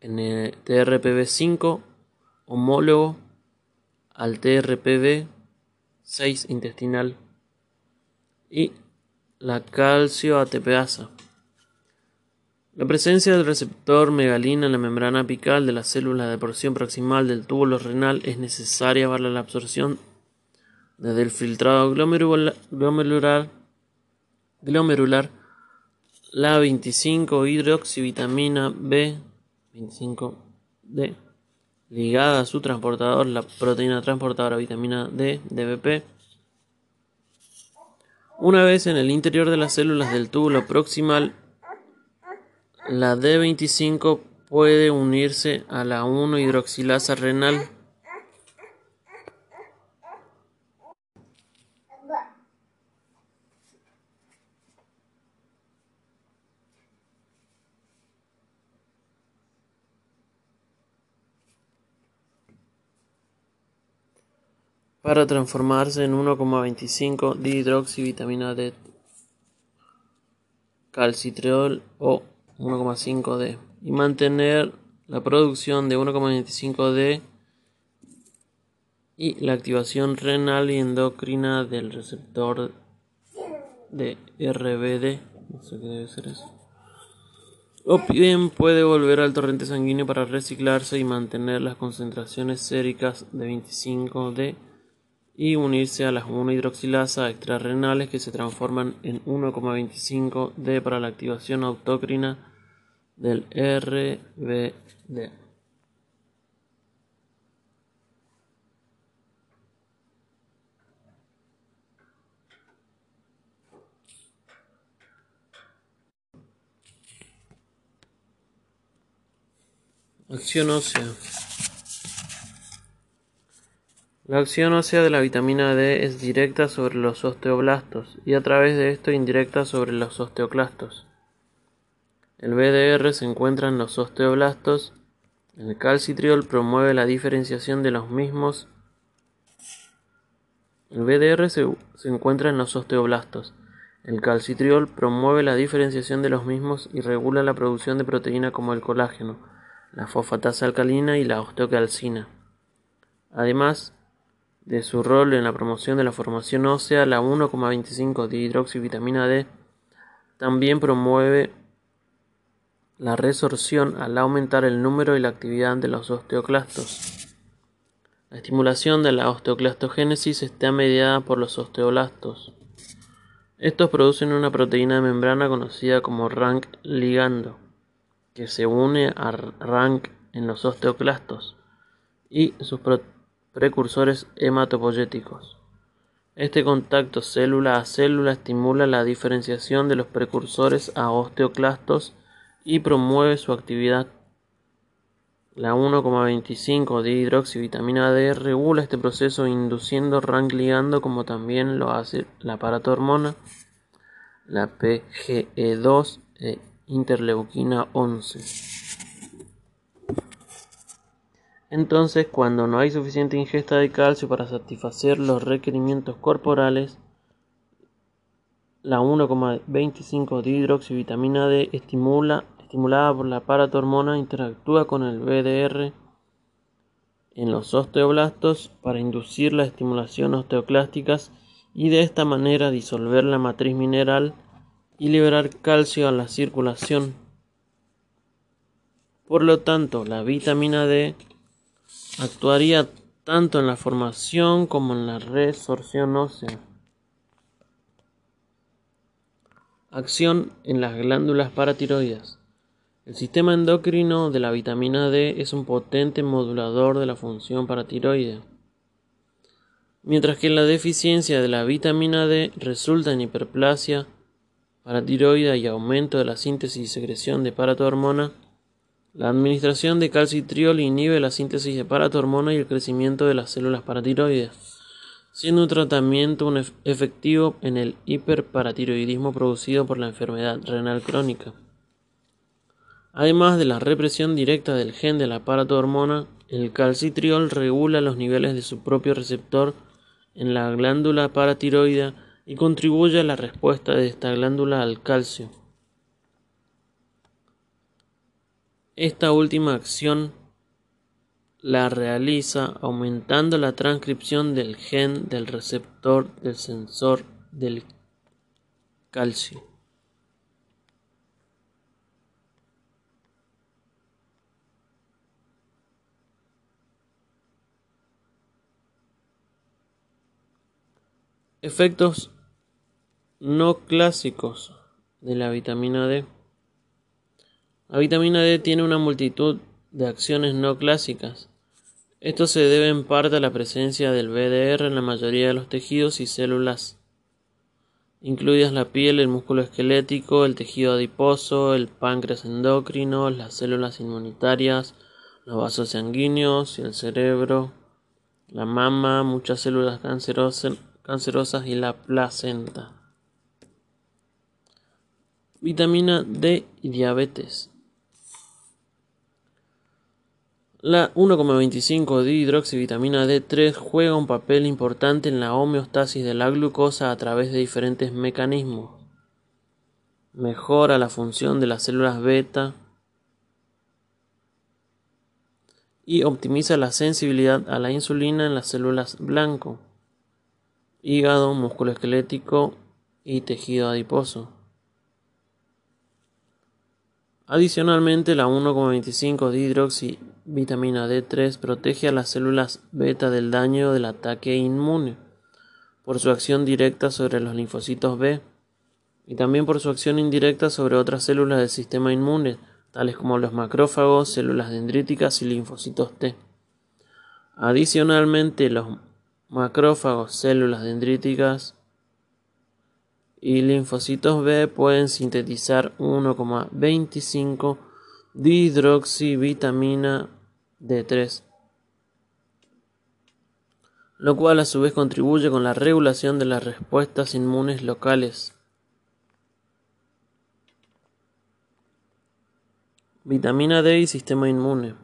Speaker 1: En el TRPV5 homólogo al TRPV 6 intestinal y la calcio ATPasa. La presencia del receptor megalina en la membrana apical de la célula de porción proximal del túbulo renal es necesaria para la absorción desde el filtrado glomerular, glomerular, la 25 hidroxivitamina B 25D ligada a su transportador, la proteína transportadora vitamina D, DBP. Una vez en el interior de las células del túbulo proximal, la D25 puede unirse a la 1-hidroxilasa renal para transformarse en 1,25 dihidroxivitamina D calcitriol o 1,5 D y mantener la producción de 1,25 D y la activación renal y endocrina del receptor de RBD no o bien puede volver al torrente sanguíneo para reciclarse y mantener las concentraciones séricas de 25 D y unirse a las 1-hidroxilasa extrarrenales que se transforman en 1,25D para la activación autócrina del RBD. Acción ósea. La acción ósea de la vitamina D es directa sobre los osteoblastos y a través de esto indirecta sobre los osteoclastos. El BDR se encuentra en los osteoblastos. El calcitriol promueve la diferenciación de los mismos. El BDR se, se encuentra en los osteoblastos. El calcitriol promueve la diferenciación de los mismos y regula la producción de proteína como el colágeno, la fosfatasa alcalina y la osteocalcina. Además, de su rol en la promoción de la formación ósea, la 1,25 dihidroxivitamina D también promueve la resorción al aumentar el número y la actividad de los osteoclastos. La estimulación de la osteoclastogénesis está mediada por los osteoblastos. Estos producen una proteína de membrana conocida como RANK ligando, que se une a RANK en los osteoclastos y sus precursores hematopoyéticos. Este contacto célula a célula estimula la diferenciación de los precursores a osteoclastos y promueve su actividad. La 1,25 de hidroxivitamina D regula este proceso induciendo rank ligando como también lo hace la paratormona, la PGE2 e interleuquina 11. Entonces, cuando no hay suficiente ingesta de calcio para satisfacer los requerimientos corporales, la 1,25 dihidroxivitamina D estimula, estimulada por la paratormona interactúa con el BDR en los osteoblastos para inducir la estimulación osteoclásticas y de esta manera disolver la matriz mineral y liberar calcio a la circulación. Por lo tanto, la vitamina D actuaría tanto en la formación como en la resorción ósea. Acción en las glándulas paratiroides. El sistema endocrino de la vitamina D es un potente modulador de la función paratiroide. Mientras que la deficiencia de la vitamina D resulta en hiperplasia paratiroide y aumento de la síntesis y secreción de paratohormona, la administración de calcitriol inhibe la síntesis de paratohormona y el crecimiento de las células paratiroides, siendo un tratamiento efectivo en el hiperparatiroidismo producido por la enfermedad renal crónica. Además de la represión directa del gen de la paratohormona, el calcitriol regula los niveles de su propio receptor en la glándula paratiroidea y contribuye a la respuesta de esta glándula al calcio. Esta última acción la realiza aumentando la transcripción del gen del receptor del sensor del calcio. Efectos no clásicos de la vitamina D. La vitamina D tiene una multitud de acciones no clásicas. Esto se debe en parte a la presencia del BDR en la mayoría de los tejidos y células, incluidas la piel, el músculo esquelético, el tejido adiposo, el páncreas endocrino, las células inmunitarias, los vasos sanguíneos y el cerebro, la mama, muchas células cancerosas cancerosas y la placenta. Vitamina D y diabetes. La 1,25 hidroxivitamina D3 juega un papel importante en la homeostasis de la glucosa a través de diferentes mecanismos. Mejora la función de las células beta y optimiza la sensibilidad a la insulina en las células blanco hígado, músculo esquelético y tejido adiposo. Adicionalmente, la 1,25 vitamina D3 protege a las células beta del daño del ataque inmune por su acción directa sobre los linfocitos B y también por su acción indirecta sobre otras células del sistema inmune, tales como los macrófagos, células dendríticas y linfocitos T. Adicionalmente, los macrófagos, células dendríticas y linfocitos B pueden sintetizar 1,25 dihidroxivitamina D3, lo cual a su vez contribuye con la regulación de las respuestas inmunes locales. Vitamina D y sistema inmune.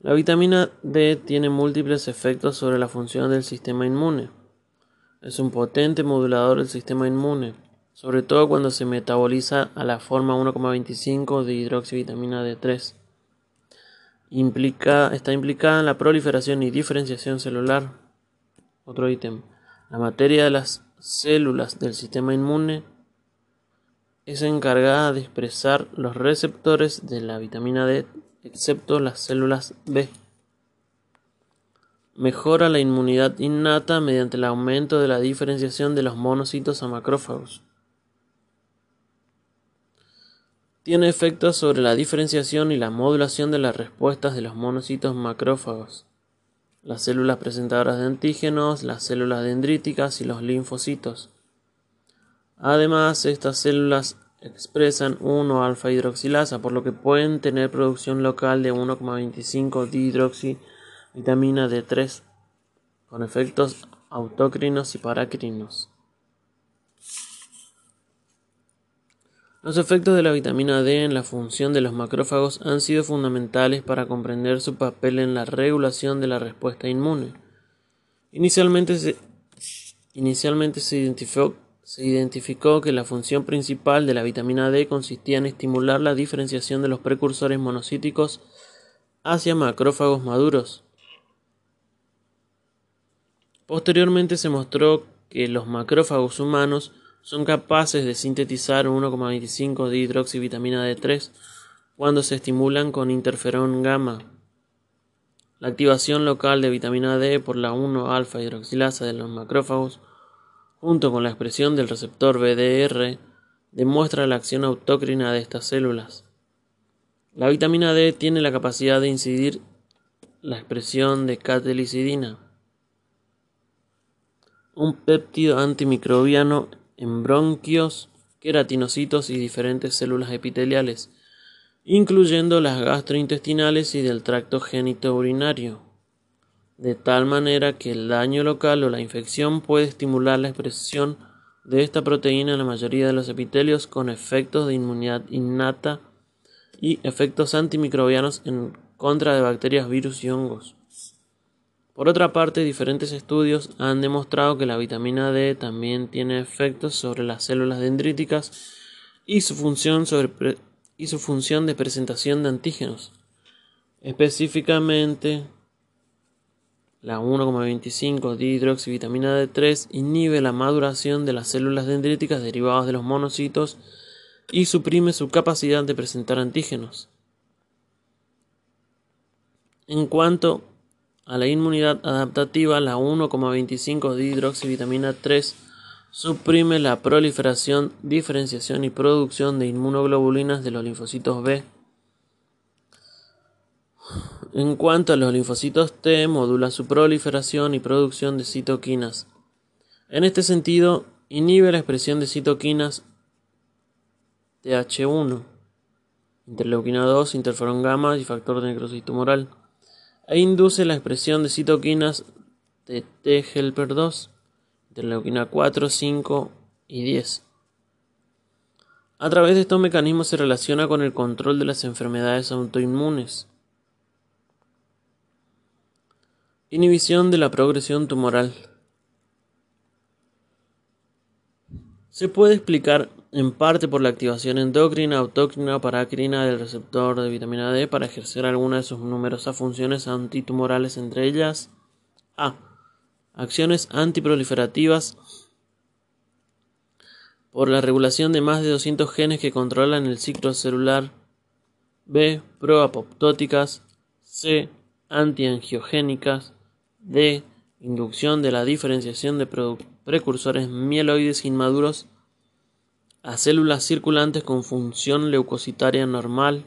Speaker 1: La vitamina D tiene múltiples efectos sobre la función del sistema inmune. Es un potente modulador del sistema inmune, sobre todo cuando se metaboliza a la forma 1,25 de hidroxivitamina D3. está implicada en la proliferación y diferenciación celular. Otro ítem. La materia de las células del sistema inmune es encargada de expresar los receptores de la vitamina D excepto las células B. Mejora la inmunidad innata mediante el aumento de la diferenciación de los monocitos a macrófagos. Tiene efectos sobre la diferenciación y la modulación de las respuestas de los monocitos macrófagos, las células presentadoras de antígenos, las células dendríticas y los linfocitos. Además, estas células expresan 1-alfa hidroxilasa, por lo que pueden tener producción local de 1,25 dihidroxivitamina D3 con efectos autócrinos y paracrinos. Los efectos de la vitamina D en la función de los macrófagos han sido fundamentales para comprender su papel en la regulación de la respuesta inmune. Inicialmente se, inicialmente se identificó se identificó que la función principal de la vitamina D consistía en estimular la diferenciación de los precursores monocíticos hacia macrófagos maduros. Posteriormente se mostró que los macrófagos humanos son capaces de sintetizar 1,25 de hidroxivitamina D3 cuando se estimulan con interferón gamma. La activación local de vitamina D por la 1-alfa hidroxilasa de los macrófagos, junto con la expresión del receptor BDR, demuestra la acción autócrina de estas células. La vitamina D tiene la capacidad de incidir la expresión de catelicidina, un péptido antimicrobiano en bronquios, queratinocitos y diferentes células epiteliales, incluyendo las gastrointestinales y del tracto urinario, de tal manera que el daño local o la infección puede estimular la expresión de esta proteína en la mayoría de los epitelios con efectos de inmunidad innata y efectos antimicrobianos en contra de bacterias, virus y hongos. Por otra parte, diferentes estudios han demostrado que la vitamina D también tiene efectos sobre las células dendríticas y su función, y su función de presentación de antígenos. Específicamente, la 1,25 dihidroxivitamina D3 inhibe la maduración de las células dendríticas derivadas de los monocitos y suprime su capacidad de presentar antígenos. En cuanto a la inmunidad adaptativa, la 1,25 dihidroxivitamina 3 suprime la proliferación, diferenciación y producción de inmunoglobulinas de los linfocitos B. En cuanto a los linfocitos T, modula su proliferación y producción de citoquinas. En este sentido, inhibe la expresión de citoquinas TH1, interleuquina 2, interferón gamma y factor de necrosis tumoral e induce la expresión de citoquinas de T helper 2, interleuquina 4, 5 y 10. A través de estos mecanismos se relaciona con el control de las enfermedades autoinmunes. Inhibición de la progresión tumoral. Se puede explicar en parte por la activación endocrina, autócrina o paracrina del receptor de vitamina D para ejercer alguna de sus numerosas funciones antitumorales, entre ellas A. Acciones antiproliferativas por la regulación de más de 200 genes que controlan el ciclo celular. B. Proapoptóticas. C. Antiangiogénicas. D. Inducción de la diferenciación de precursores mieloides inmaduros a células circulantes con función leucocitaria normal,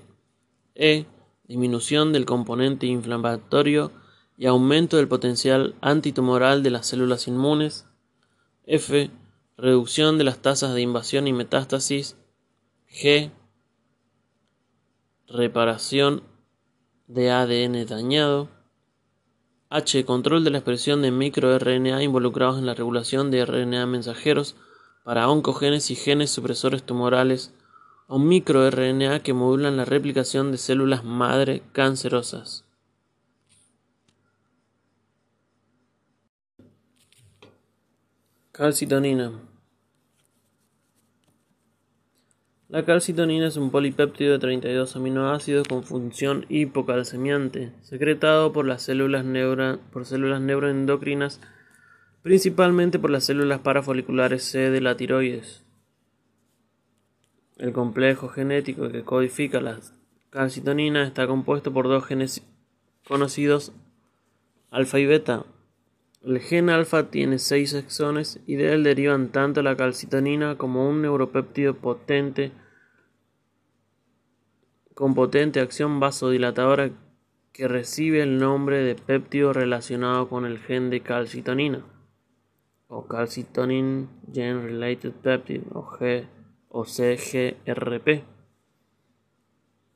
Speaker 1: E. Disminución del componente inflamatorio y aumento del potencial antitumoral de las células inmunes, F. Reducción de las tasas de invasión y metástasis, G. Reparación de ADN dañado, H. Control de la expresión de microRNA involucrados en la regulación de RNA mensajeros, para oncogenes y genes supresores tumorales o microRNA que modulan la replicación de células madre cancerosas. Calcitonina. La calcitonina es un polipéptido de 32 aminoácidos con función hipocalcemiante, secretado por las células, por células neuroendocrinas principalmente por las células parafoliculares C de la tiroides. El complejo genético que codifica la calcitonina está compuesto por dos genes conocidos alfa y beta. El gen alfa tiene seis exones y de él derivan tanto la calcitonina como un neuropéptido potente con potente acción vasodilatadora que recibe el nombre de péptido relacionado con el gen de calcitonina o calcitonin gene related peptide o, G, CGRP.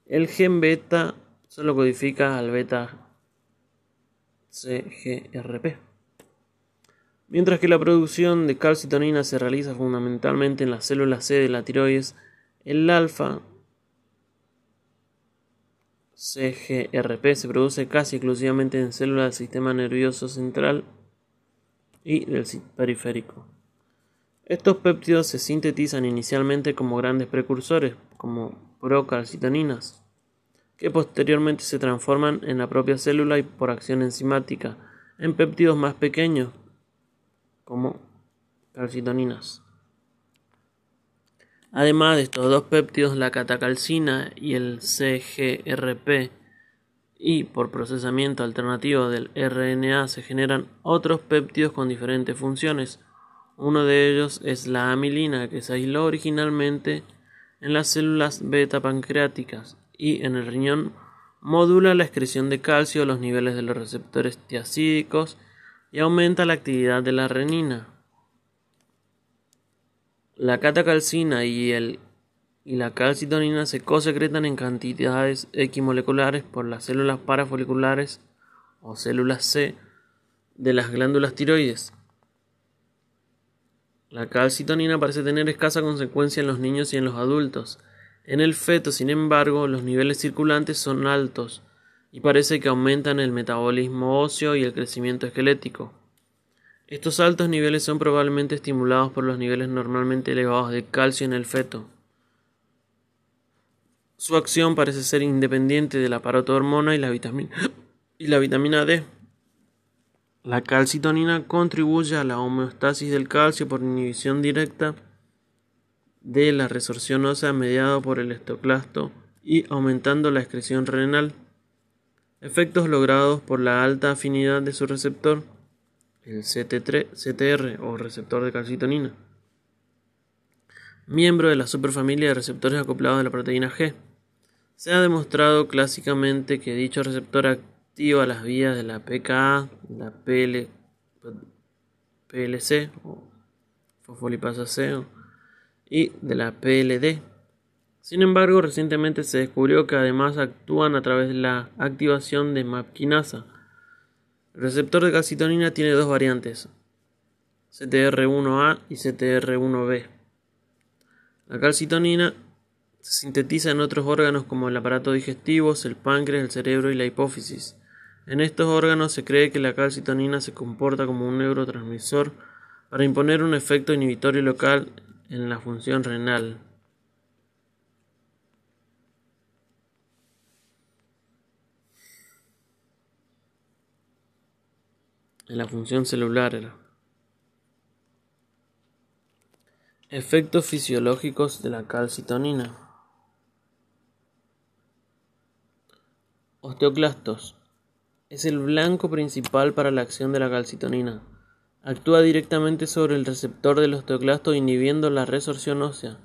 Speaker 1: El gen beta solo codifica al beta CGRP. Mientras que la producción de calcitonina se realiza fundamentalmente en las células C de la tiroides, el alfa CGRP se produce casi exclusivamente en células del sistema nervioso central y del periférico. Estos péptidos se sintetizan inicialmente como grandes precursores, como procalcitoninas, que posteriormente se transforman en la propia célula y por acción enzimática en péptidos más pequeños, como calcitoninas. Además de estos dos péptidos, la catacalcina y el CGRP y por procesamiento alternativo del RNA se generan otros péptidos con diferentes funciones. Uno de ellos es la amilina que se aisló originalmente en las células beta pancreáticas y en el riñón modula la excreción de calcio, los niveles de los receptores tiacídicos y aumenta la actividad de la renina. La catacalcina y, el, y la calcitonina se cosecretan en cantidades equimoleculares por las células parafoliculares o células C de las glándulas tiroides. La calcitonina parece tener escasa consecuencia en los niños y en los adultos. En el feto, sin embargo, los niveles circulantes son altos y parece que aumentan el metabolismo óseo y el crecimiento esquelético. Estos altos niveles son probablemente estimulados por los niveles normalmente elevados de calcio en el feto. Su acción parece ser independiente de la parotohormona y la vitamina, y la vitamina D. La calcitonina contribuye a la homeostasis del calcio por inhibición directa de la resorción ósea mediado por el estoclasto y aumentando la excreción renal, efectos logrados por la alta afinidad de su receptor, el CTR o receptor de calcitonina, miembro de la superfamilia de receptores acoplados de la proteína G. Se ha demostrado clásicamente que dicho receptor activa las vías de la PKA, la PL, PLC o fosfolipasa C y de la PLD. Sin embargo, recientemente se descubrió que además actúan a través de la activación de MAPkinasa. El receptor de calcitonina tiene dos variantes, CTR1A y CTR1B. La calcitonina se sintetiza en otros órganos como el aparato digestivo, el páncreas, el cerebro y la hipófisis. En estos órganos se cree que la calcitonina se comporta como un neurotransmisor para imponer un efecto inhibitorio local en la función renal. En la función celular. Efectos fisiológicos de la calcitonina. Osteoclastos es el blanco principal para la acción de la calcitonina. Actúa directamente sobre el receptor del osteoclasto inhibiendo la resorción ósea.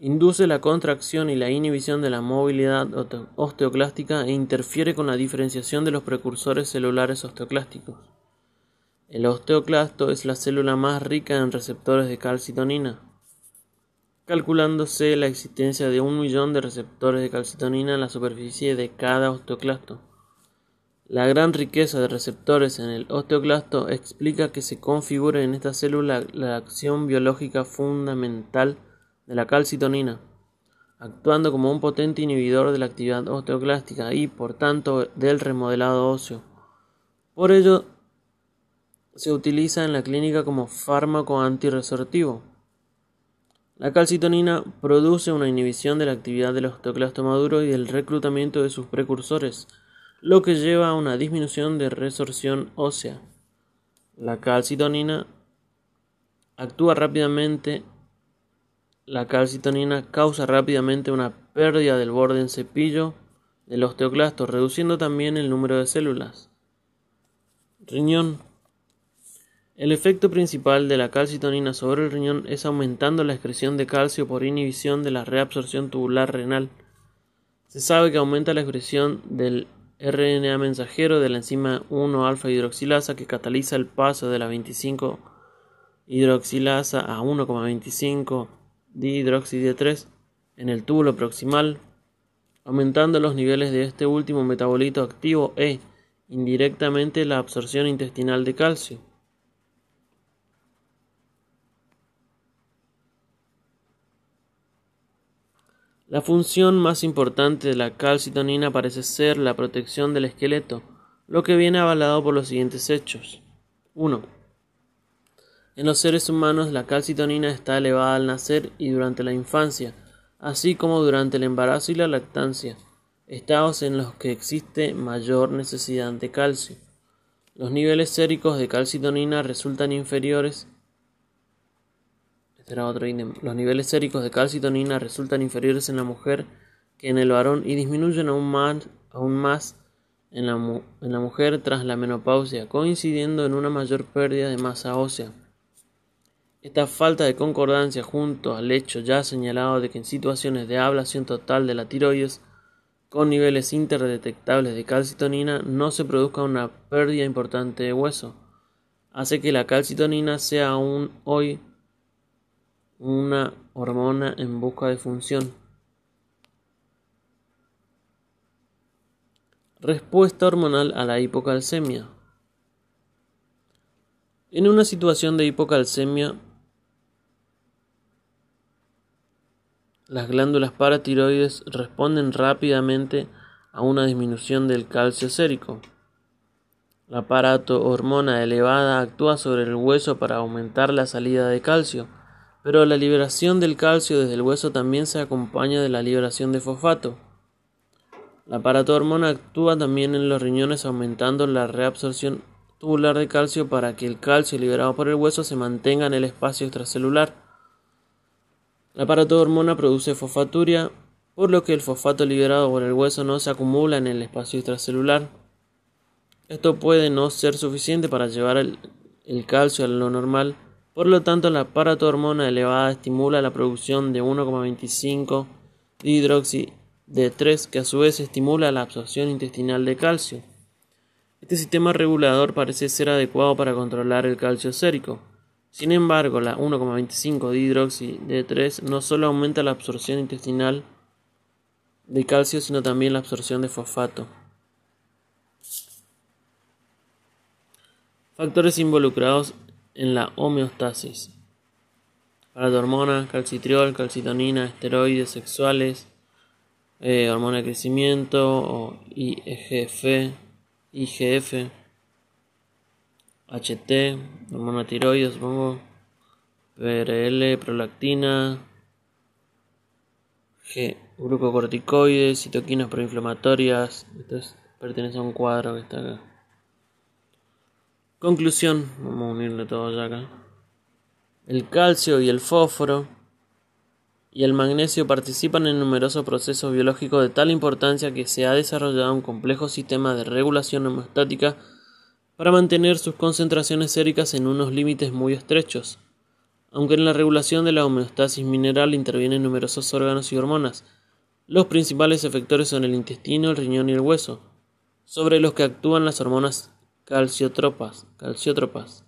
Speaker 1: Induce la contracción y la inhibición de la movilidad osteoclástica e interfiere con la diferenciación de los precursores celulares osteoclásticos. El osteoclasto es la célula más rica en receptores de calcitonina, calculándose la existencia de un millón de receptores de calcitonina en la superficie de cada osteoclasto. La gran riqueza de receptores en el osteoclasto explica que se configure en esta célula la acción biológica fundamental de la calcitonina, actuando como un potente inhibidor de la actividad osteoclástica y, por tanto, del remodelado óseo. Por ello, se utiliza en la clínica como fármaco antirresortivo. La calcitonina produce una inhibición de la actividad del osteoclasto maduro y del reclutamiento de sus precursores, lo que lleva a una disminución de resorción ósea. La calcitonina actúa rápidamente. La calcitonina causa rápidamente una pérdida del borde en cepillo del osteoclasto, reduciendo también el número de células. Riñón. El efecto principal de la calcitonina sobre el riñón es aumentando la excreción de calcio por inhibición de la reabsorción tubular renal. Se sabe que aumenta la excreción del RNA mensajero de la enzima 1-alfa hidroxilasa que cataliza el paso de la 25 hidroxilasa a 1,25 dihidroxid3 en el túbulo proximal, aumentando los niveles de este último metabolito activo e indirectamente la absorción intestinal de calcio. La función más importante de la calcitonina parece ser la protección del esqueleto, lo que viene avalado por los siguientes hechos. 1. En los seres humanos la calcitonina está elevada al nacer y durante la infancia, así como durante el embarazo y la lactancia, estados en los que existe mayor necesidad de calcio. Los niveles séricos de calcitonina resultan inferiores los niveles séricos de calcitonina resultan inferiores en la mujer que en el varón y disminuyen aún más, aún más en la, en la mujer tras la menopausia, coincidiendo en una mayor pérdida de masa ósea. Esta falta de concordancia junto al hecho ya señalado de que en situaciones de ablación total de la tiroides con niveles interdetectables de calcitonina no se produzca una pérdida importante de hueso, hace que la calcitonina sea aún hoy una hormona en busca de función. Respuesta hormonal a la hipocalcemia. En una situación de hipocalcemia, Las glándulas paratiroides responden rápidamente a una disminución del calcio sérico. La hormona elevada actúa sobre el hueso para aumentar la salida de calcio, pero la liberación del calcio desde el hueso también se acompaña de la liberación de fosfato. La hormona actúa también en los riñones aumentando la reabsorción tubular de calcio para que el calcio liberado por el hueso se mantenga en el espacio extracelular. La hormona produce fosfaturia, por lo que el fosfato liberado por el hueso no se acumula en el espacio extracelular. Esto puede no ser suficiente para llevar el, calcio a lo normal, por lo tanto la hormona elevada estimula la producción de 1,25 hidroxi d 3 que a su vez estimula la absorción intestinal de calcio. Este sistema regulador parece ser adecuado para controlar el calcio sérico. Sin embargo, la 1,25 hidroxi d 3 no solo aumenta la absorción intestinal de calcio, sino también la absorción de fosfato. Factores involucrados en la homeostasis. hormona, calcitriol, calcitonina, esteroides sexuales, eh, hormona de crecimiento o IGF, IGF HT, hormona tiroides, PRL, prolactina, G, glucocorticoides, citoquinas proinflamatorias. Esto pertenece a un cuadro que está acá. Conclusión, vamos a unirle todo ya acá. El calcio y el fósforo y el magnesio participan en numerosos procesos biológicos de tal importancia que se ha desarrollado un complejo sistema de regulación homeostática para mantener sus concentraciones séricas en unos límites muy estrechos. Aunque en la regulación de la homeostasis mineral intervienen numerosos órganos y hormonas, los principales efectores son el intestino, el riñón y el hueso, sobre los que actúan las hormonas calciotropas, calciótropas,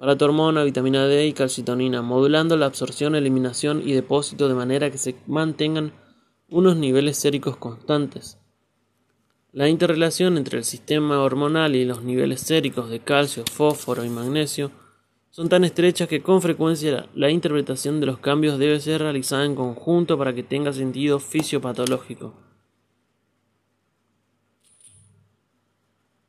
Speaker 1: hormona, vitamina D y calcitonina, modulando la absorción, eliminación y depósito de manera que se mantengan unos niveles séricos constantes. La interrelación entre el sistema hormonal y los niveles séricos de calcio, fósforo y magnesio son tan estrechas que con frecuencia la interpretación de los cambios debe ser realizada en conjunto para que tenga sentido fisiopatológico.